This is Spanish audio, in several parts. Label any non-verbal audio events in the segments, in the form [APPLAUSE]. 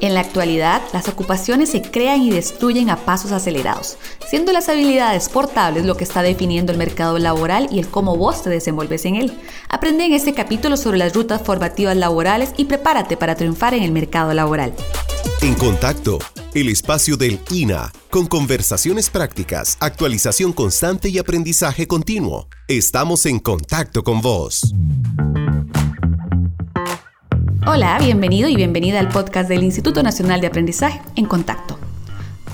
En la actualidad, las ocupaciones se crean y destruyen a pasos acelerados, siendo las habilidades portables lo que está definiendo el mercado laboral y el cómo vos te desenvolves en él. Aprende en este capítulo sobre las rutas formativas laborales y prepárate para triunfar en el mercado laboral. En contacto, el espacio del INA, con conversaciones prácticas, actualización constante y aprendizaje continuo. Estamos en contacto con vos. Hola, bienvenido y bienvenida al podcast del Instituto Nacional de Aprendizaje en Contacto.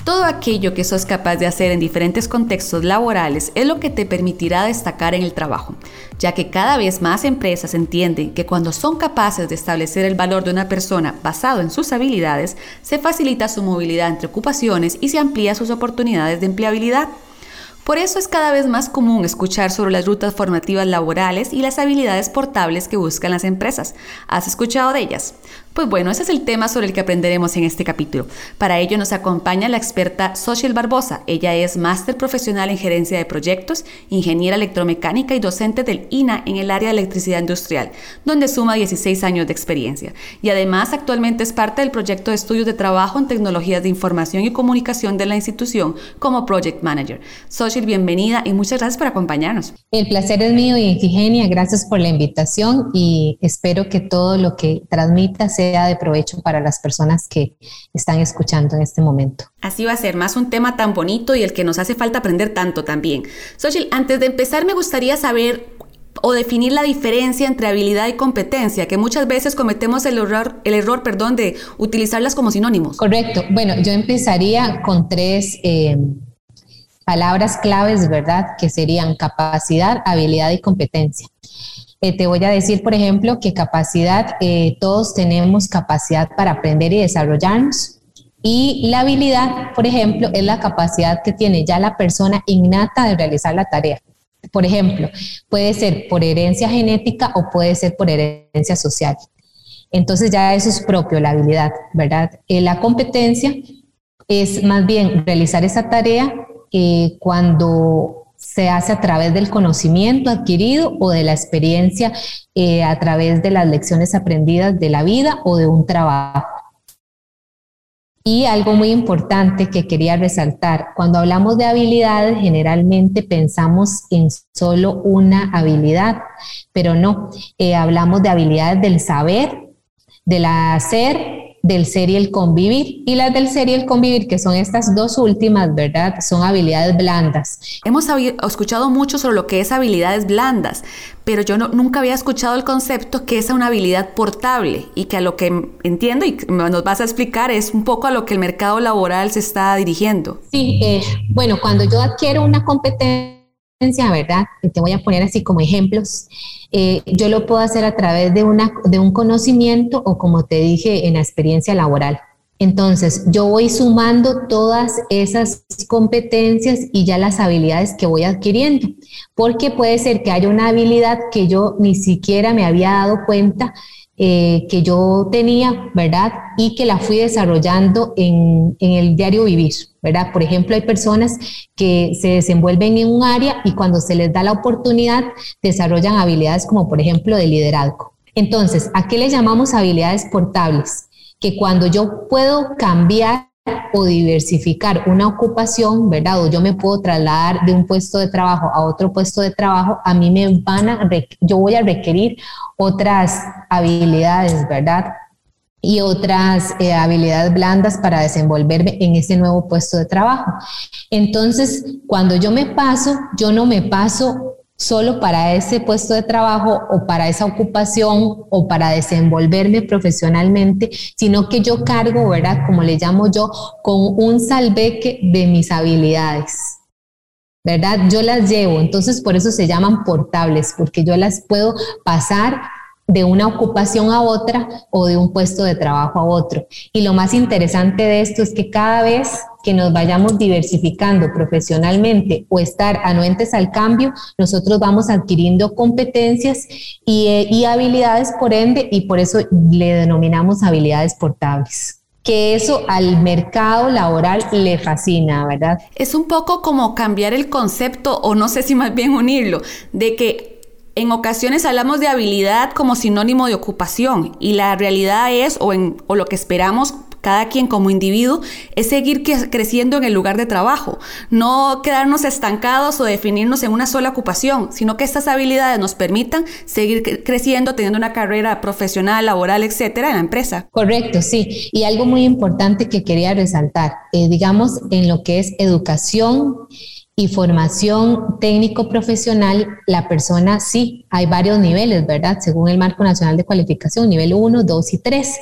Todo aquello que sos capaz de hacer en diferentes contextos laborales es lo que te permitirá destacar en el trabajo, ya que cada vez más empresas entienden que cuando son capaces de establecer el valor de una persona basado en sus habilidades, se facilita su movilidad entre ocupaciones y se amplía sus oportunidades de empleabilidad. Por eso es cada vez más común escuchar sobre las rutas formativas laborales y las habilidades portables que buscan las empresas. ¿Has escuchado de ellas? Pues bueno, ese es el tema sobre el que aprenderemos en este capítulo. Para ello nos acompaña la experta Social Barbosa. Ella es máster profesional en gerencia de proyectos, ingeniera electromecánica y docente del INA en el área de electricidad industrial, donde suma 16 años de experiencia. Y además actualmente es parte del proyecto de estudios de trabajo en tecnologías de información y comunicación de la institución como Project Manager. Social, bienvenida y muchas gracias por acompañarnos. El placer es mío y Ifigenia, gracias por la invitación y espero que todo lo que transmita sea de provecho para las personas que están escuchando en este momento. Así va a ser, más un tema tan bonito y el que nos hace falta aprender tanto también. Xochitl, antes de empezar me gustaría saber o definir la diferencia entre habilidad y competencia, que muchas veces cometemos el error, el error perdón, de utilizarlas como sinónimos. Correcto. Bueno, yo empezaría con tres eh, palabras claves, ¿verdad? Que serían capacidad, habilidad y competencia. Eh, te voy a decir, por ejemplo, que capacidad, eh, todos tenemos capacidad para aprender y desarrollarnos. Y la habilidad, por ejemplo, es la capacidad que tiene ya la persona innata de realizar la tarea. Por ejemplo, puede ser por herencia genética o puede ser por herencia social. Entonces ya eso es propio, la habilidad, ¿verdad? Eh, la competencia es más bien realizar esa tarea cuando se hace a través del conocimiento adquirido o de la experiencia eh, a través de las lecciones aprendidas de la vida o de un trabajo. Y algo muy importante que quería resaltar, cuando hablamos de habilidades, generalmente pensamos en solo una habilidad, pero no, eh, hablamos de habilidades del saber, del hacer del ser y el convivir. Y las del ser y el convivir, que son estas dos últimas, ¿verdad? Son habilidades blandas. Hemos escuchado mucho sobre lo que es habilidades blandas, pero yo nunca había escuchado el concepto que es una habilidad portable y que a lo que entiendo y nos vas a explicar es un poco a lo que el mercado laboral se está dirigiendo. Sí, eh, bueno, cuando yo adquiero una competencia, ¿verdad? Te voy a poner así como ejemplos. Eh, yo lo puedo hacer a través de, una, de un conocimiento o como te dije, en la experiencia laboral. Entonces, yo voy sumando todas esas competencias y ya las habilidades que voy adquiriendo, porque puede ser que haya una habilidad que yo ni siquiera me había dado cuenta eh, que yo tenía, ¿verdad? Y que la fui desarrollando en, en, el diario vivir, ¿verdad? Por ejemplo, hay personas que se desenvuelven en un área y cuando se les da la oportunidad desarrollan habilidades como, por ejemplo, de liderazgo. Entonces, ¿a qué le llamamos habilidades portables? Que cuando yo puedo cambiar o diversificar una ocupación, ¿verdad? O yo me puedo trasladar de un puesto de trabajo a otro puesto de trabajo, a mí me van a, yo voy a requerir otras habilidades, ¿verdad? Y otras eh, habilidades blandas para desenvolverme en ese nuevo puesto de trabajo. Entonces, cuando yo me paso, yo no me paso solo para ese puesto de trabajo o para esa ocupación o para desenvolverme profesionalmente, sino que yo cargo, ¿verdad? Como le llamo yo, con un salveque de mis habilidades. ¿Verdad? Yo las llevo, entonces por eso se llaman portables, porque yo las puedo pasar de una ocupación a otra o de un puesto de trabajo a otro. Y lo más interesante de esto es que cada vez que nos vayamos diversificando profesionalmente o estar anuentes al cambio, nosotros vamos adquiriendo competencias y, eh, y habilidades por ende y por eso le denominamos habilidades portables que eso al mercado laboral le fascina, ¿verdad? Es un poco como cambiar el concepto, o no sé si más bien unirlo, de que en ocasiones hablamos de habilidad como sinónimo de ocupación y la realidad es, o, en, o lo que esperamos cada quien como individuo, es seguir creciendo en el lugar de trabajo, no quedarnos estancados o definirnos en una sola ocupación, sino que estas habilidades nos permitan seguir creciendo, teniendo una carrera profesional, laboral, etcétera, en la empresa. Correcto, sí. Y algo muy importante que quería resaltar, eh, digamos, en lo que es educación y formación técnico-profesional, la persona sí, hay varios niveles, ¿verdad? Según el Marco Nacional de Cualificación, nivel 1, 2 y 3.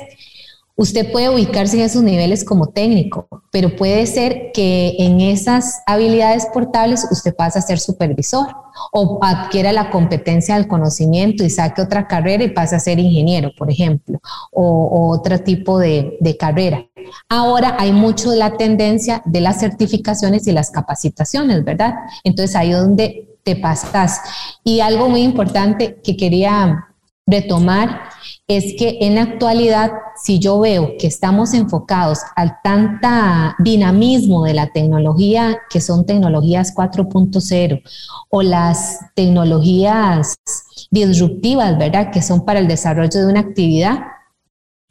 Usted puede ubicarse en esos niveles como técnico, pero puede ser que en esas habilidades portables usted pase a ser supervisor o adquiera la competencia del conocimiento y saque otra carrera y pase a ser ingeniero, por ejemplo, o, otro tipo de, carrera. Ahora hay mucho de la tendencia de las certificaciones y las capacitaciones, ¿verdad? Entonces ahí es donde te pasas. Y algo muy importante que quería retomar es que en la actualidad, si yo veo que estamos enfocados al tanta dinamismo de la tecnología, que son tecnologías 4.0 o las tecnologías disruptivas, ¿verdad? Que son para el desarrollo de una actividad,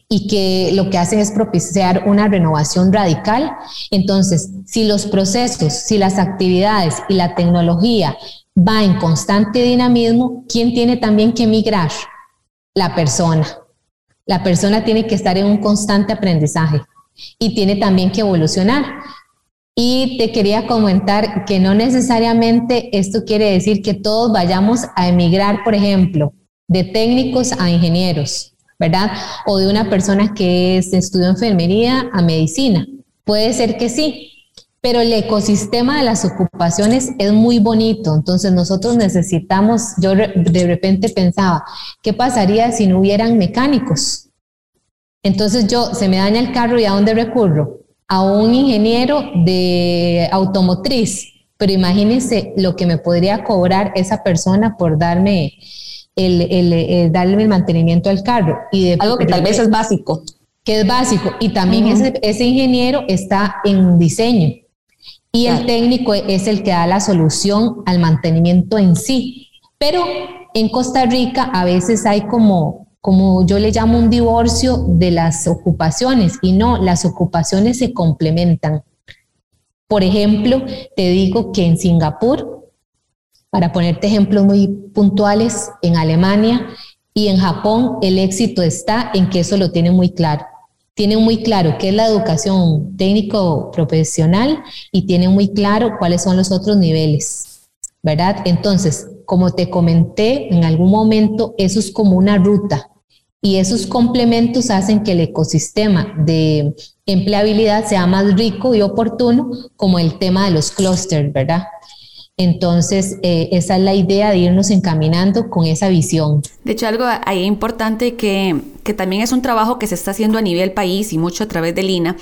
y que lo que hacen es propiciar una renovación radical. Entonces, si los procesos, si las actividades y la tecnología va en constante dinamismo, ¿quién tiene también que migrar? La persona. La persona tiene que estar en un constante aprendizaje y tiene también que evolucionar. Y te quería comentar que no necesariamente esto quiere decir que todos vayamos a emigrar, por ejemplo, de técnicos a ingenieros, ¿verdad? O de una persona que estudió enfermería a medicina. Puede ser que sí, pero el ecosistema de las ocupaciones es muy bonito, entonces nosotros necesitamos, yo de repente pensaba, ¿qué pasaría si no hubieran mecánicos? Entonces yo, se me daña el carro y ¿a dónde recurro? A un ingeniero de automotriz, pero imagínense lo que me podría cobrar esa persona por darme el, darle el mantenimiento al carro. Y Algo que tal vez es básico. Que es básico. Y también ese, ese ingeniero está en diseño y el técnico es el que da la solución al mantenimiento en sí. Pero en Costa Rica a veces hay como, como yo le llamo un divorcio de las ocupaciones y no, las ocupaciones se complementan. Por ejemplo, te digo que en Singapur, para ponerte ejemplos muy puntuales, en Alemania y en Japón, el éxito está en que eso lo tienen muy claro tienen muy claro qué es la educación técnico profesional y tienen muy claro cuáles son los otros niveles, ¿verdad? Entonces, como te comenté en algún momento, eso es como una ruta y esos complementos hacen que el ecosistema de empleabilidad sea más rico y oportuno, como el tema de los clústeres, ¿verdad? Entonces, eh, esa es la idea de irnos encaminando con esa visión. De hecho, algo ahí importante que, que también es un trabajo que se está haciendo a nivel país y mucho a través del INA,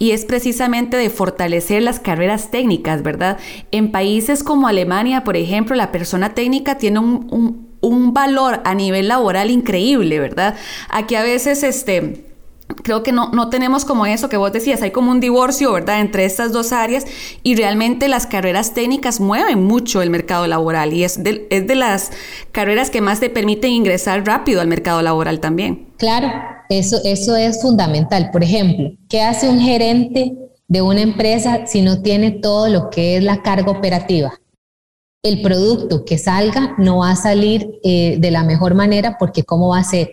y es precisamente de fortalecer las carreras técnicas, ¿verdad? En países como Alemania, por ejemplo, la persona técnica tiene un, un valor a nivel laboral increíble, ¿verdad? Aquí a veces, este creo que no, no tenemos como eso que vos decías, hay como un divorcio, ¿verdad?, entre estas dos áreas y realmente las carreras técnicas mueven mucho el mercado laboral y es de, es de las carreras que más te permiten ingresar rápido al mercado laboral también. Claro, eso, eso es fundamental. Por ejemplo, ¿qué hace un gerente de una empresa si no tiene todo lo que es la carga operativa? El producto que salga no va a salir eh, de la mejor manera porque cómo va a ser.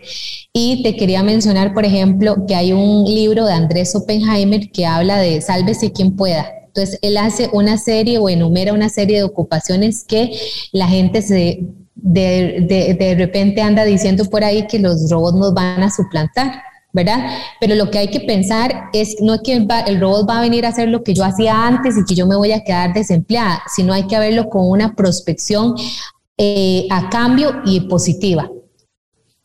Y te quería mencionar, por ejemplo, que hay un libro de Andrés Oppenheimer que habla de sálvese quien pueda. Entonces, él hace una serie o enumera una serie de ocupaciones que la gente se de, de, de repente anda diciendo por ahí que los robots nos van a suplantar. ¿Verdad? Pero lo que hay que pensar es no es que el, robot va a venir a hacer lo que yo hacía antes y que yo me voy a quedar desempleada, sino hay que verlo con una prospección eh, a cambio y positiva.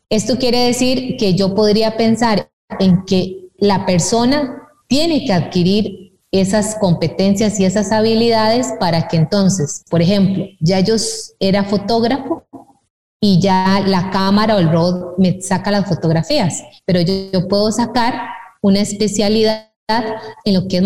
Esto quiere decir que yo podría pensar en que la persona tiene que adquirir esas competencias y esas habilidades para que entonces, por ejemplo, ya yo era fotógrafo, y ya la cámara o el robot me saca las fotografías, pero yo, puedo sacar una especialidad en lo que es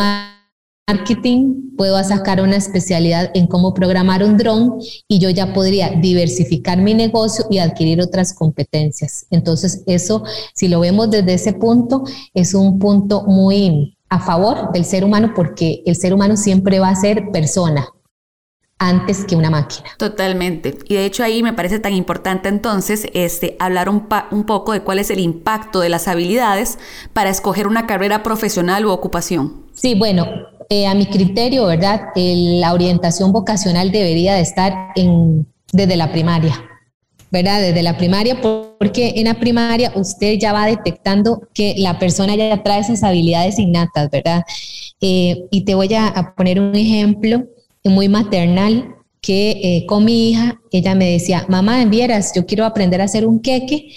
marketing, puedo sacar una especialidad en cómo programar un dron y yo ya podría diversificar mi negocio y adquirir otras competencias. Entonces, eso, si lo vemos desde ese punto, es un punto muy a favor del ser humano porque el ser humano siempre va a ser persona, antes que una máquina. Totalmente. Y de hecho ahí me parece tan importante entonces este, hablar un, un poco de cuál es el impacto de las habilidades para escoger una carrera profesional u ocupación. Sí, bueno, eh, a mi criterio, ¿verdad? la orientación vocacional debería de estar en, desde la primaria, ¿verdad? Desde la primaria, porque en la primaria usted ya va detectando que la persona ya trae esas habilidades innatas, ¿verdad? Eh, y te voy a poner un ejemplo muy maternal que eh, con mi hija, ella me decía, mamá, vieras, yo quiero aprender a hacer un queque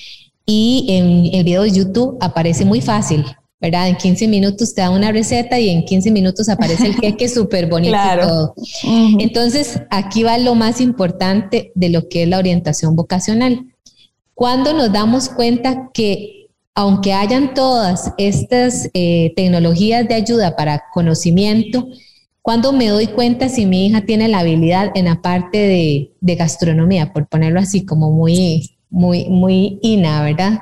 y en el video de YouTube aparece muy fácil, ¿verdad? En 15 minutos te da una receta y en 15 minutos aparece el queque [LAUGHS] súper bonito y todo. Entonces, aquí va lo más importante de lo que es la orientación vocacional. Cuando nos damos cuenta que aunque hayan todas estas eh, tecnologías de ayuda para conocimiento, cuando me doy cuenta si mi hija tiene la habilidad en la parte de, gastronomía, por ponerlo así como muy, muy, muy ina, ¿verdad?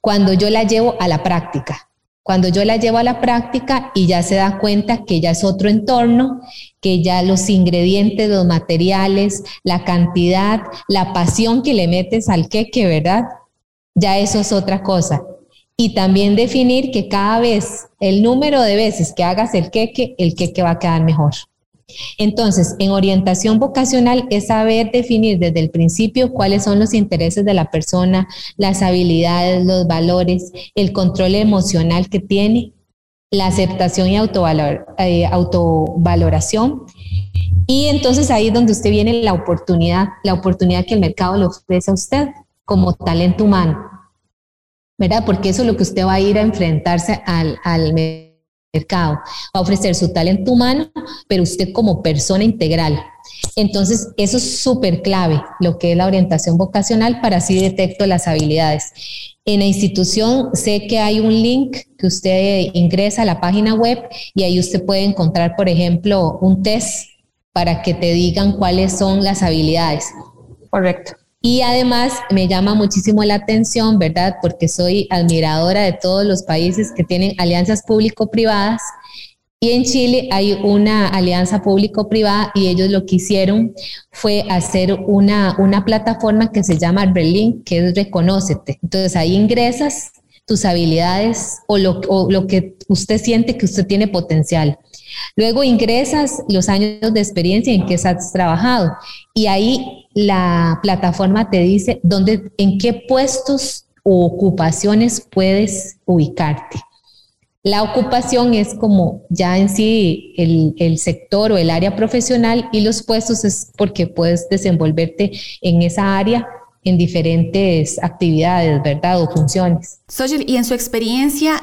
Cuando yo la llevo a la práctica. Cuando yo la llevo a la práctica y ya se da cuenta que ya es otro entorno, que ya los ingredientes, los materiales, la cantidad, la pasión que le metes al queque, ¿verdad? Ya eso es otra cosa y también definir que cada vez el número de veces que hagas el queque, el queque va a quedar mejor. Entonces, en orientación vocacional es saber definir desde el principio cuáles son los intereses de la persona, las habilidades, los valores, el control emocional que tiene, la aceptación y eh, autovaloración. Y entonces ahí es donde usted viene la oportunidad, la oportunidad que el mercado le ofrece a usted como talento humano ¿verdad? Porque eso es lo que usted va a ir a enfrentarse al, al mercado. A ofrecer su talento humano, pero usted como persona integral. Entonces, eso es súper clave, lo que es la orientación vocacional, para así detecto las habilidades. En la institución sé que hay un link que usted ingresa a la página web y ahí usted puede encontrar, por ejemplo, un test para que te digan cuáles son las habilidades. Correcto. Y además me llama muchísimo la atención, ¿verdad? Porque soy admiradora de todos los países que tienen alianzas público-privadas. Y en Chile hay una alianza público-privada y ellos lo que hicieron fue hacer una, una plataforma que se llama Berlin, que es Reconócete. Entonces ahí ingresas tus habilidades o lo, o lo que usted siente que usted tiene potencial. Luego ingresas los años de experiencia en que has trabajado y ahí la plataforma te dice dónde, en qué puestos o ocupaciones puedes ubicarte. La ocupación es como ya en sí el, el, sector o el área profesional y los puestos es porque puedes desenvolverte en esa área en diferentes actividades, ¿verdad? O funciones. y en su experiencia,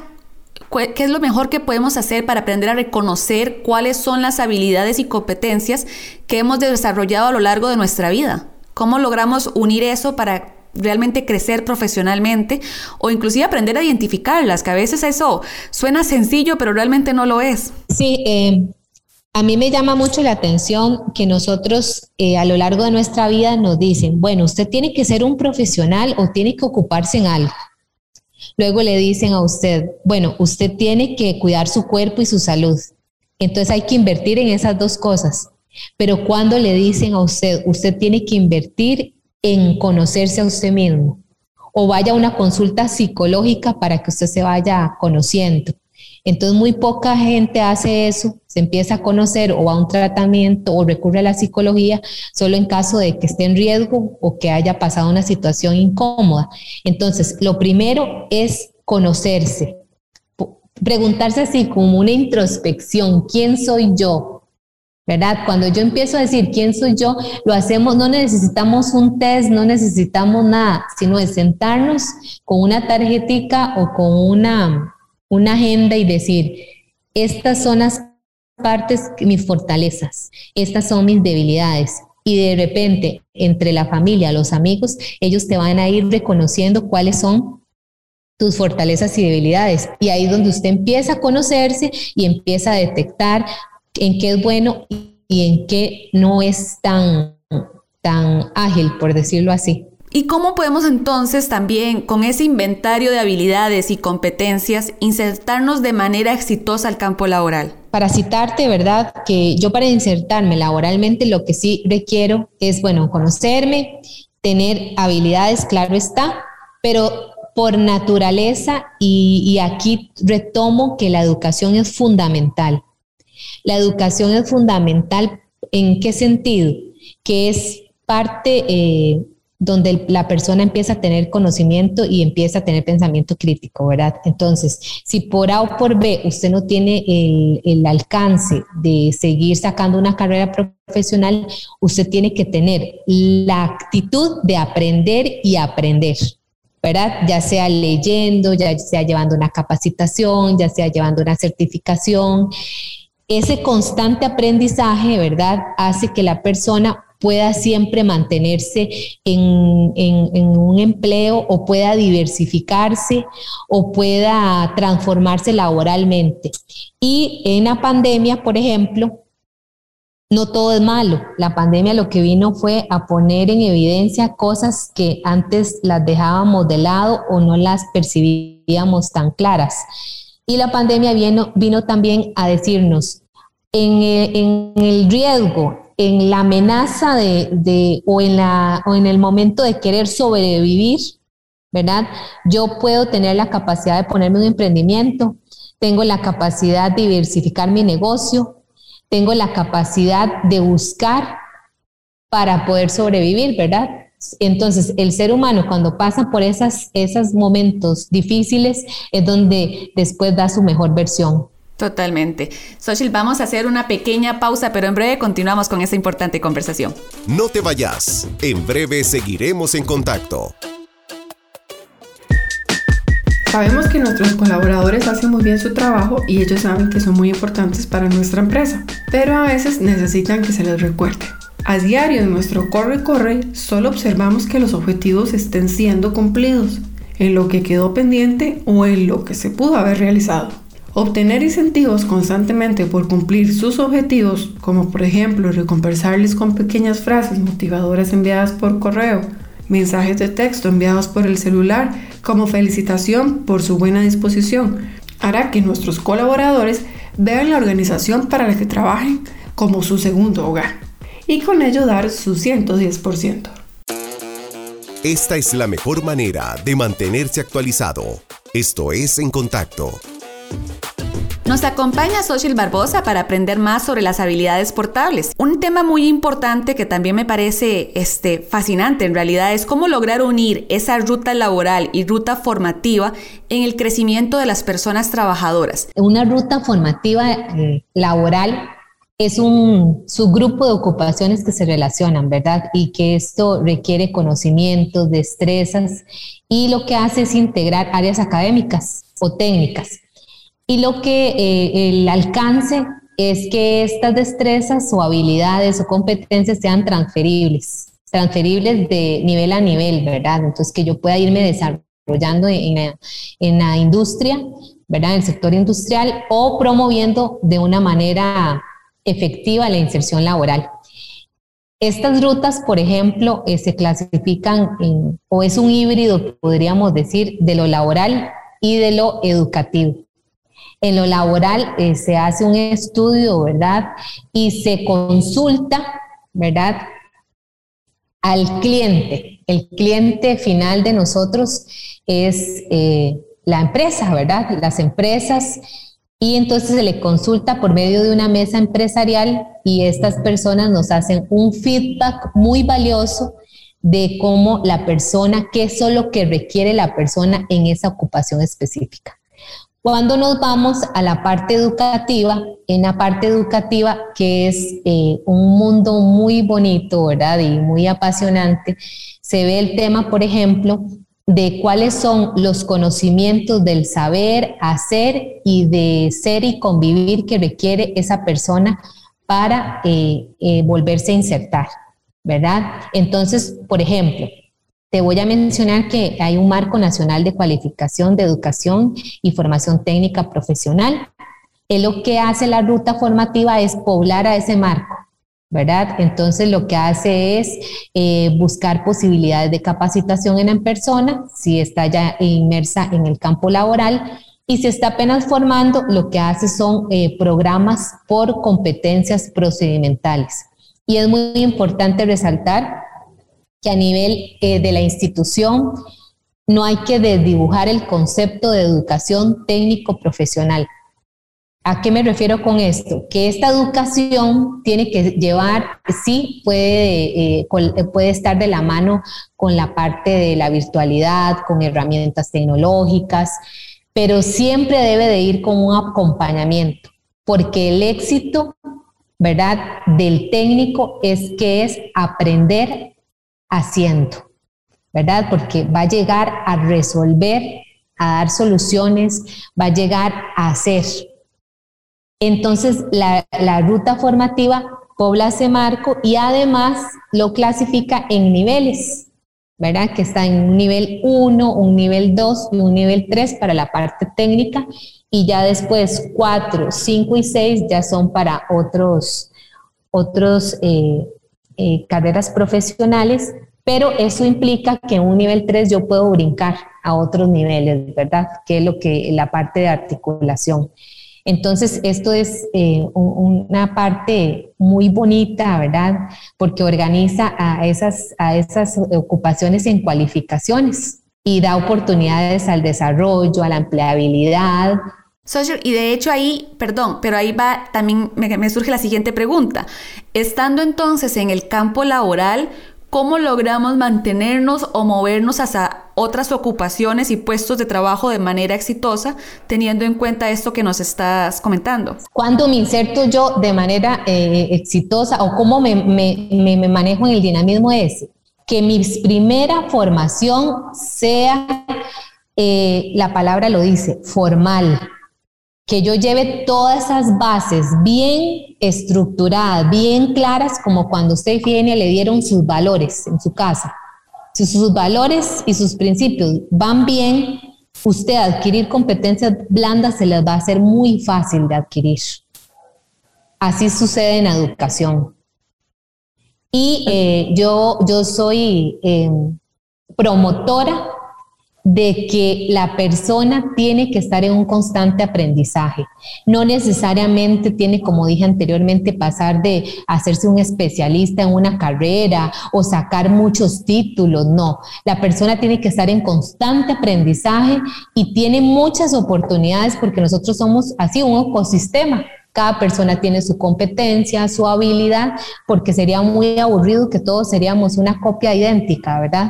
¿Qué es lo mejor que podemos hacer para aprender a reconocer cuáles son las habilidades y competencias que hemos desarrollado a lo largo de nuestra vida? ¿Cómo logramos unir eso para realmente crecer profesionalmente o inclusive aprender a identificarlas? Que a veces eso suena sencillo, pero realmente no lo es. Sí, eh, a mí me llama mucho la atención que nosotros eh, a lo largo de nuestra vida nos dicen, bueno, usted tiene que ser un profesional o tiene que ocuparse en algo. Luego le dicen a usted, bueno, usted tiene que cuidar su cuerpo y su salud. Entonces hay que invertir en esas dos cosas. Pero cuando le dicen a usted, usted tiene que invertir en conocerse a usted mismo o vaya a una consulta psicológica para que usted se vaya conociendo. Entonces muy poca gente hace eso, se empieza a conocer o a un tratamiento o recurre a la psicología solo en caso de que esté en riesgo o que haya pasado una situación incómoda. Entonces, lo primero es conocerse, preguntarse así como una introspección, ¿quién soy yo? ¿Verdad? Cuando yo empiezo a decir quién soy yo, lo hacemos, no necesitamos un test, no necesitamos nada, sino es sentarnos con una tarjetica o con una una agenda y decir, estas son las partes, mis fortalezas, estas son mis debilidades. Y de repente, entre la familia, los amigos, ellos te van a ir reconociendo cuáles son tus fortalezas y debilidades. Y ahí es donde usted empieza a conocerse y empieza a detectar en qué es bueno y en qué no es tan, tan ágil, por decirlo así. ¿Y cómo podemos entonces también con ese inventario de habilidades y competencias insertarnos de manera exitosa al campo laboral? Para citarte, ¿verdad? Que yo para insertarme laboralmente lo que sí requiero es, bueno, conocerme, tener habilidades, claro está, pero por naturaleza, y, y aquí retomo que la educación es fundamental. La educación es fundamental en qué sentido? Que es parte eh, donde la persona empieza a tener conocimiento y empieza a tener pensamiento crítico, ¿verdad? Entonces, si por A o por B usted no tiene el, alcance de seguir sacando una carrera profesional, usted tiene que tener la actitud de aprender y aprender. ¿verdad? Ya sea leyendo, ya sea llevando una capacitación, ya sea llevando una certificación. Ese constante aprendizaje, ¿verdad? Hace que la persona pueda siempre mantenerse en, un empleo o pueda diversificarse o pueda transformarse laboralmente. Y en la pandemia, por ejemplo, no todo es malo. La pandemia lo que vino fue a poner en evidencia cosas que antes las dejábamos de lado o no las percibíamos tan claras. Y la pandemia vino, vino también a decirnos, en el riesgo en la amenaza de, o, en la, o en el momento de querer sobrevivir, ¿verdad? Yo puedo tener la capacidad de ponerme un emprendimiento, tengo la capacidad de diversificar mi negocio, tengo la capacidad de buscar para poder sobrevivir, ¿verdad? Entonces, el ser humano cuando pasa por esas, esos momentos difíciles es donde después da su mejor versión. Totalmente. Xochitl, vamos a hacer una pequeña pausa, pero en breve continuamos con esta importante conversación. No te vayas. En breve seguiremos en contacto. Sabemos que nuestros colaboradores hacen muy bien su trabajo y ellos saben que son muy importantes para nuestra empresa, pero a veces necesitan que se les recuerde. A diario en nuestro corre corre solo observamos que los objetivos estén siendo cumplidos, en lo que quedó pendiente o en lo que se pudo haber realizado. Obtener incentivos constantemente por cumplir sus objetivos, como por ejemplo recompensarles con pequeñas frases motivadoras enviadas por correo, mensajes de texto enviados por el celular como felicitación por su buena disposición, hará que nuestros colaboradores vean la organización para la que trabajen como su segundo hogar y con ello dar su 110%. Esta es la mejor manera de mantenerse actualizado. Esto es En Contacto nos acompaña Social Barbosa para aprender más sobre las habilidades portables. Un tema muy importante que también me parece este, fascinante en realidad es cómo lograr unir esa ruta laboral y ruta formativa en el crecimiento de las personas trabajadoras. Una ruta formativa eh, laboral es un subgrupo de ocupaciones que se relacionan, ¿verdad? Y que esto requiere conocimientos, destrezas y lo que hace es integrar áreas académicas o técnicas y lo que eh, el alcance es que estas destrezas o habilidades o competencias sean transferibles, transferibles de nivel a nivel, ¿verdad? Entonces que yo pueda irme desarrollando en, la, industria, ¿verdad? En el sector industrial o promoviendo de una manera efectiva la inserción laboral. Estas rutas, por ejemplo, eh, se clasifican en, o es un híbrido, podríamos decir, de lo laboral y de lo educativo. En lo laboral eh, se hace un estudio, ¿verdad? Y se consulta, ¿verdad? Al cliente. El cliente final de nosotros es eh, la empresa, ¿verdad? Las empresas. Y entonces se le consulta por medio de una mesa empresarial y estas personas nos hacen un feedback muy valioso de cómo la persona, qué es lo que requiere la persona en esa ocupación específica. Cuando nos vamos a la parte educativa, en la parte educativa, que es eh, un mundo muy bonito, ¿verdad? Y muy apasionante, se ve el tema, por ejemplo, de cuáles son los conocimientos del saber, hacer y de ser y convivir que requiere esa persona para eh, eh, volverse a insertar, ¿verdad? Entonces, por ejemplo, te voy a mencionar que hay un marco nacional de cualificación de educación y formación técnica profesional. Es lo que hace la ruta formativa es poblar a ese marco, ¿verdad? Entonces lo que hace es eh, buscar posibilidades de capacitación en, persona, si está ya inmersa en el campo laboral, y si está apenas formando, lo que hace son eh, programas por competencias procedimentales. Y es muy importante resaltar que a nivel eh, de la institución no hay que desdibujar el concepto de educación técnico profesional. ¿A qué me refiero con esto? Que esta educación tiene que llevar, sí, puede, eh, puede estar de la mano con la parte de la virtualidad, con herramientas tecnológicas, pero siempre debe de ir con un acompañamiento, porque el éxito, ¿verdad?, del técnico es que es aprender haciendo, ¿verdad? Porque va a llegar a resolver, a dar soluciones, va a llegar a hacer. Entonces, la, ruta formativa pobla ese marco y además lo clasifica en niveles, ¿verdad? Que está en un nivel 1, un nivel 2 y un nivel 3 para la parte técnica y ya después 4, 5 y 6 ya son para otros, otros eh, eh, carreras profesionales, pero eso implica que en un nivel 3 yo puedo brincar a otros niveles, ¿verdad? Que es lo que la parte de articulación. Entonces, esto es eh, una parte muy bonita, ¿verdad? Porque organiza a esas, a esas ocupaciones en cualificaciones y da oportunidades al desarrollo, a la empleabilidad, Social, y de hecho ahí, perdón, pero ahí va, también me, surge la siguiente pregunta. Estando entonces en el campo laboral, ¿cómo logramos mantenernos o movernos hacia otras ocupaciones y puestos de trabajo de manera exitosa, teniendo en cuenta esto que nos estás comentando? ¿Cuándo me inserto yo de manera eh, exitosa o cómo me, me, manejo en el dinamismo ese? Que mi primera formación sea, eh, la palabra lo dice, formal que yo lleve todas esas bases bien estructuradas, bien claras, como cuando usted viene le dieron sus valores en su casa. Si sus valores y sus principios van bien, usted adquirir competencias blandas se les va a hacer muy fácil de adquirir. Así sucede en educación. Y eh, yo, yo soy eh, promotora de que la persona tiene que estar en un constante aprendizaje. No necesariamente tiene, como dije anteriormente, pasar de hacerse un especialista en una carrera o sacar muchos títulos, no. La persona tiene que estar en constante aprendizaje y tiene muchas oportunidades porque nosotros somos así un ecosistema. Cada persona tiene su competencia, su habilidad, porque sería muy aburrido que todos seríamos una copia idéntica, ¿verdad?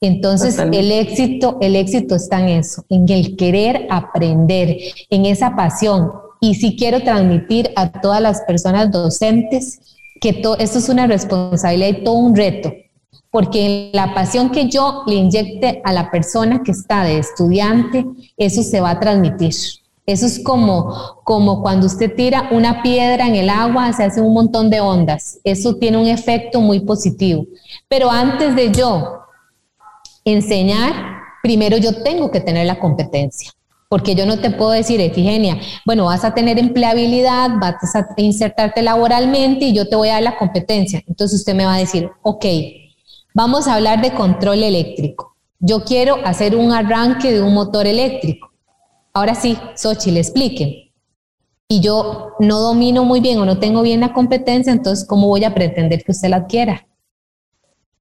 Entonces, el éxito, el éxito está en eso, en el querer aprender, en esa pasión. Y si quiero transmitir a todas las personas docentes que esto es una responsabilidad y todo un reto, porque la pasión que yo le inyecte a la persona que está de estudiante, eso se va a transmitir. Eso es como, como cuando usted tira una piedra en el agua, se hace un montón de ondas. Eso tiene un efecto muy positivo. Pero antes de yo enseñar, primero yo tengo que tener la competencia. Porque yo no te puedo decir, Efigenia, bueno, vas a tener empleabilidad, vas a insertarte laboralmente y yo te voy a dar la competencia. Entonces usted me va a decir, ok, vamos a hablar de control eléctrico. Yo quiero hacer un arranque de un motor eléctrico. Ahora sí, Sochi, le expliquen. Y yo no domino muy bien o no tengo bien la competencia, entonces, ¿cómo voy a pretender que usted la adquiera?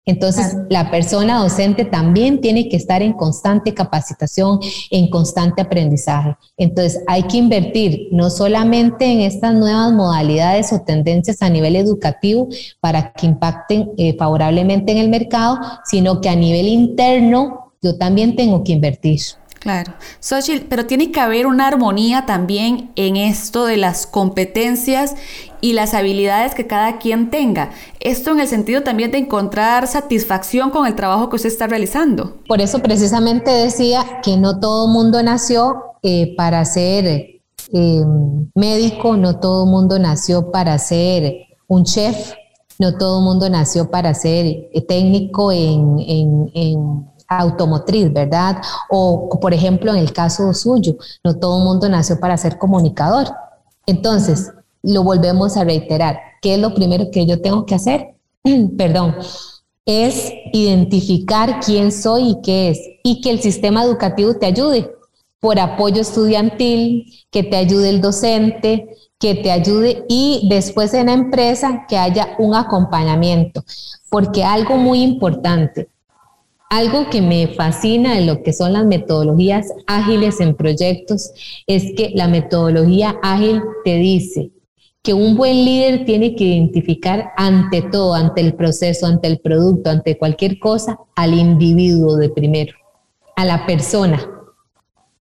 Entonces, la persona docente también tiene que estar en constante capacitación, en constante aprendizaje. Entonces, hay que invertir no solamente en estas nuevas modalidades o tendencias a nivel educativo para que impacten eh, favorablemente en el mercado, sino que a nivel interno yo también tengo que invertir. Claro. Xochitl, pero tiene que haber una armonía también en esto de las competencias y las habilidades que cada quien tenga. Esto en el sentido también de encontrar satisfacción con el trabajo que usted está realizando. Por eso precisamente decía que no todo mundo nació eh, para ser eh, médico, no todo mundo nació para ser un chef, no todo mundo nació para ser técnico en, en, automotriz, ¿verdad? O, por ejemplo, en el caso suyo, no todo el mundo nació para ser comunicador. Entonces, lo volvemos a reiterar. ¿Qué es lo primero que yo tengo que hacer? [CLEARS THROAT] Perdón, es identificar quién soy y qué es, y que el sistema educativo te ayude por apoyo estudiantil, que te ayude el docente, que te ayude y después en la empresa que haya un acompañamiento, porque algo muy importante, algo que me fascina de lo que son las metodologías ágiles en proyectos es que la metodología ágil te dice que un buen líder tiene que identificar ante todo, ante el proceso, ante el producto, ante cualquier cosa, al individuo de primero, a la persona.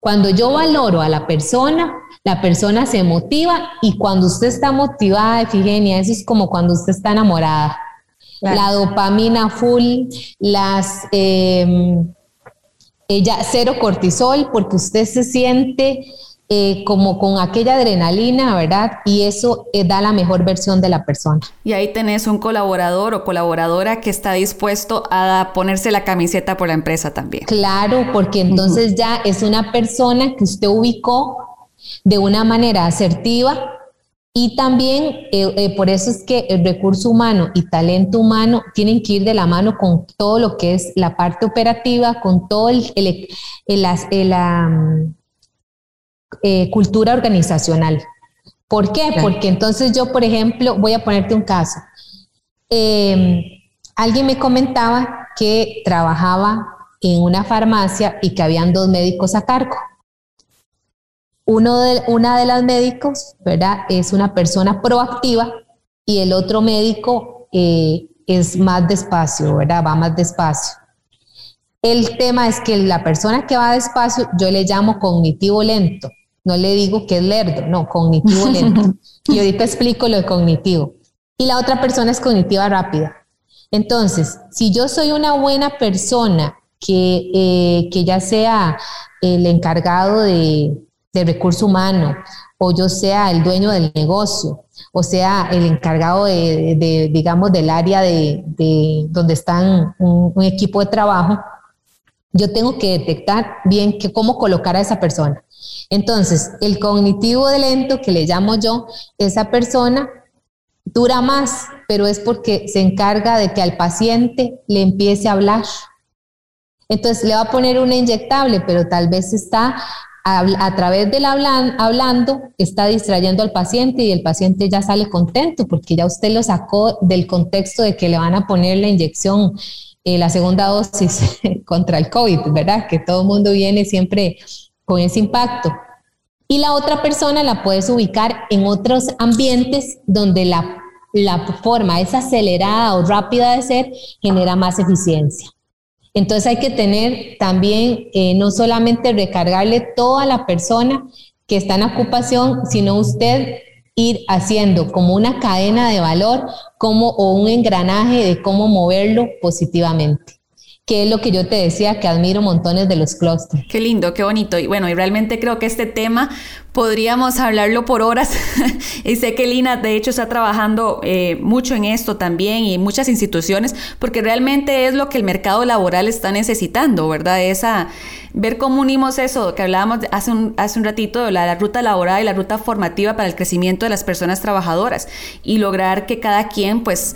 Cuando yo valoro a la persona, la persona se motiva y cuando usted está motivada, Efigenia, eso es como cuando usted está enamorada la dopamina full, las em, ella cero cortisol, porque usted se siente eh, como con aquella adrenalina, ¿verdad? Y eso eh, da la mejor versión de la persona. Y ahí tenés un colaborador o colaboradora que está dispuesto a ponerse la camiseta por la empresa también. Claro, porque entonces ya es una persona que usted ubicó de una manera asertiva y también eh, eh, por eso es que el recurso humano y talento humano tienen que ir de la mano con todo lo que es la parte operativa, con todo el, la eh, cultura organizacional. ¿Por qué? Porque entonces yo, por ejemplo, voy a ponerte un caso. Em, alguien me comentaba que trabajaba en una farmacia y que habían dos médicos a cargo. Uno de, una de las médicos, ¿verdad? Es una persona proactiva y el otro médico eh, es más despacio, ¿verdad? Va más despacio. El tema es que la persona que va despacio, yo le llamo cognitivo lento. No le digo que es lerdo, no, cognitivo [LAUGHS] lento. y ahorita explico lo de cognitivo. Y la otra persona es cognitiva rápida. Entonces, si yo soy una buena persona que, eh, que ya sea el encargado de, de recurso humano, o yo sea el dueño del negocio, o sea el encargado de, digamos, del área de, donde están un, equipo de trabajo, yo tengo que detectar bien que, cómo colocar a esa persona. Entonces, el cognitivo de lento que le llamo yo, esa persona dura más, pero es porque se encarga de que al paciente le empiece a hablar. Entonces le va a poner una inyectable, pero tal vez está a, través del hablan, hablando, está distrayendo al paciente y el paciente ya sale contento porque ya usted lo sacó del contexto de que le van a poner la inyección, eh, la segunda dosis [LAUGHS] contra el COVID, ¿verdad? Que todo el mundo viene siempre con ese impacto. Y la otra persona la puedes ubicar en otros ambientes donde la, la forma es acelerada o rápida de ser genera más eficiencia. Entonces hay que tener también, eh, no solamente recargarle toda la persona que está en ocupación, sino usted ir haciendo como una cadena de valor como, o un engranaje de cómo moverlo positivamente que es lo que yo te decía que admiro montones de los clústeres. Qué lindo, qué bonito. Y bueno, y realmente creo que este tema podríamos hablarlo por horas. [LAUGHS] y sé que Lina, de hecho, está trabajando eh, mucho en esto también y muchas instituciones, porque realmente es lo que el mercado laboral está necesitando, ¿verdad? Esa, ver cómo unimos eso que hablábamos hace un, hace un ratito de la, la ruta laboral y la ruta formativa para el crecimiento de las personas trabajadoras y lograr que cada quien, pues,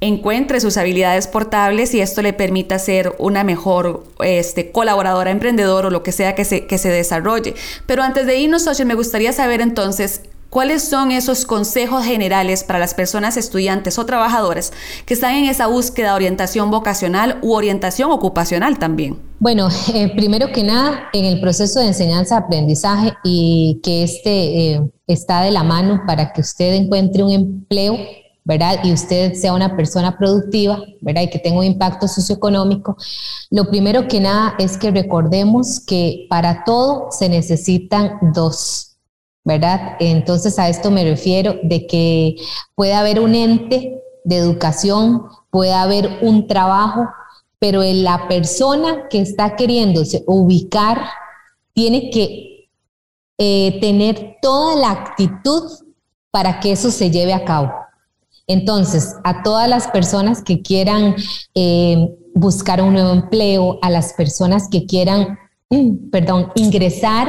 encuentre sus habilidades portables y esto le permita ser una mejor este, colaboradora, emprendedor o lo que sea que se, que se desarrolle. Pero antes de irnos, Oye, me gustaría saber entonces ¿Cuáles son esos consejos generales para las personas estudiantes o trabajadoras que están en esa búsqueda de orientación vocacional u orientación ocupacional también? Bueno, eh, primero que nada, en el proceso de enseñanza-aprendizaje y que este eh, está de la mano para que usted encuentre un empleo ¿verdad? Y usted sea una persona productiva, ¿verdad? Y que tenga un impacto socioeconómico, lo primero que nada es que recordemos que para todo se necesitan dos, ¿verdad? Entonces a esto me refiero de que puede haber un ente de educación, puede haber un trabajo, pero la persona que está queriéndose ubicar tiene que eh, tener toda la actitud para que eso se lleve a cabo. Entonces, a todas las personas que quieran eh, buscar un nuevo empleo, a las personas que quieran, perdón, ingresar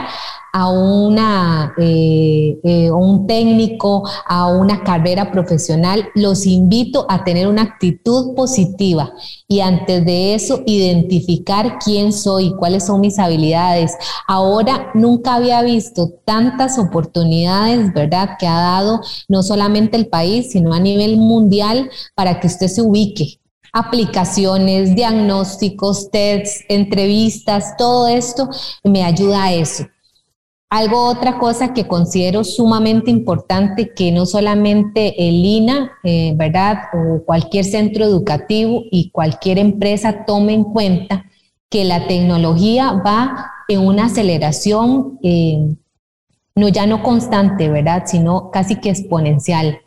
a una, eh, eh, un técnico, a una carrera profesional, los invito a tener una actitud positiva y antes de eso identificar quién soy, cuáles son mis habilidades. Ahora nunca había visto tantas oportunidades, ¿verdad?, que ha dado no solamente el país, sino a nivel mundial para que usted se ubique aplicaciones, diagnósticos, tests, entrevistas, todo esto me ayuda a eso. Algo, otra cosa que considero sumamente importante, que no solamente el INA, eh, ¿verdad? O cualquier centro educativo y cualquier empresa tome en cuenta que la tecnología va en una aceleración, eh, no ya no constante, ¿verdad? Sino casi que exponencial.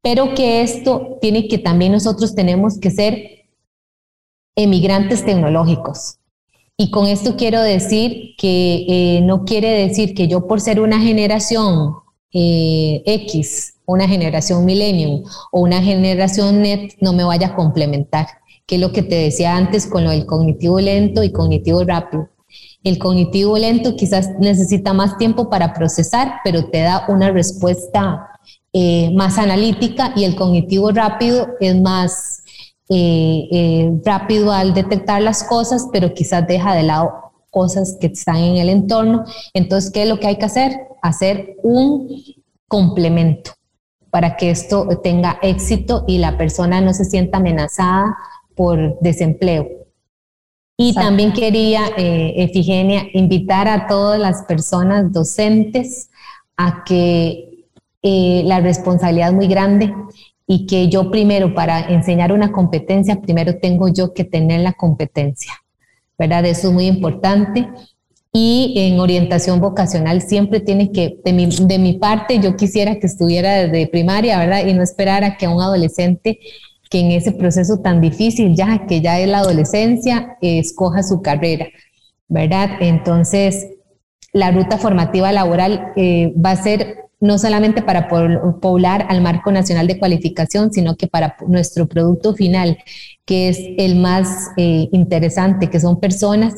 Pero que esto tiene que también nosotros tenemos que ser emigrantes tecnológicos. Y con esto quiero decir que eh, no quiere decir que yo por ser una generación eh, X, una generación millennium o una generación net no me vaya a complementar, que es lo que te decía antes con lo del cognitivo lento y cognitivo rápido. El cognitivo lento quizás necesita más tiempo para procesar, pero te da una respuesta eh, más analítica y el cognitivo rápido es más eh, eh, rápido al detectar las cosas, pero quizás deja de lado cosas que están en el entorno. Entonces, ¿qué es lo que hay que hacer? Hacer un complemento para que esto tenga éxito y la persona no se sienta amenazada por desempleo. Y también quería, eh, Efigenia, invitar a todas las personas docentes a que eh, la responsabilidad es muy grande y que yo primero para enseñar una competencia, primero tengo yo que tener la competencia, ¿verdad? Eso es muy importante. Y en orientación vocacional siempre tiene que, de mi, de mi parte, yo quisiera que estuviera desde primaria, ¿verdad? Y no esperar a que un adolescente que en ese proceso tan difícil, ya que ya es la adolescencia, escoja su carrera, ¿verdad? Entonces, la ruta formativa laboral eh, va a ser no solamente para poblar al marco nacional de cualificación, sino que para nuestro producto final, que es el más eh, interesante, que son personas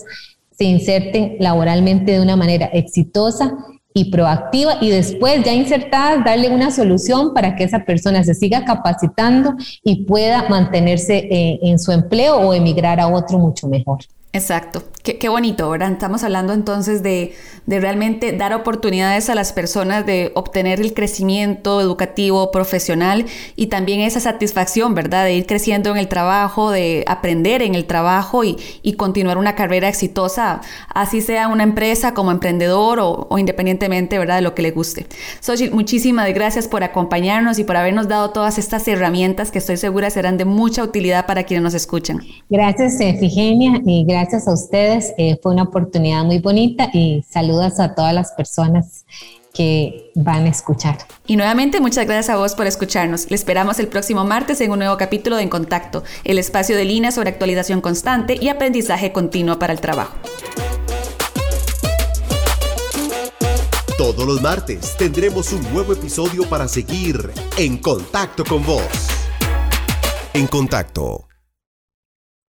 se inserten laboralmente de una manera exitosa y proactiva y después ya insertadas darle una solución para que esa persona se siga capacitando y pueda mantenerse eh, en su empleo o emigrar a otro mucho mejor. Exacto. Qué, bonito, ¿verdad? Estamos hablando entonces de, realmente dar oportunidades a las personas de obtener el crecimiento educativo, profesional y también esa satisfacción, ¿verdad? De ir creciendo en el trabajo, de aprender en el trabajo y, continuar una carrera exitosa, así sea una empresa como emprendedor o, independientemente, ¿verdad? De lo que le guste. Sochi, muchísimas gracias por acompañarnos y por habernos dado todas estas herramientas que estoy segura serán de mucha utilidad para quienes nos escuchan. Gracias, Efigenia, y gracias a ustedes eh, fue una oportunidad muy bonita y saludos a todas las personas que van a escuchar. Y nuevamente muchas gracias a vos por escucharnos. Le esperamos el próximo martes en un nuevo capítulo de En Contacto, el espacio de Lina sobre actualización constante y aprendizaje continuo para el trabajo. Todos los martes tendremos un nuevo episodio para seguir en contacto con vos. En contacto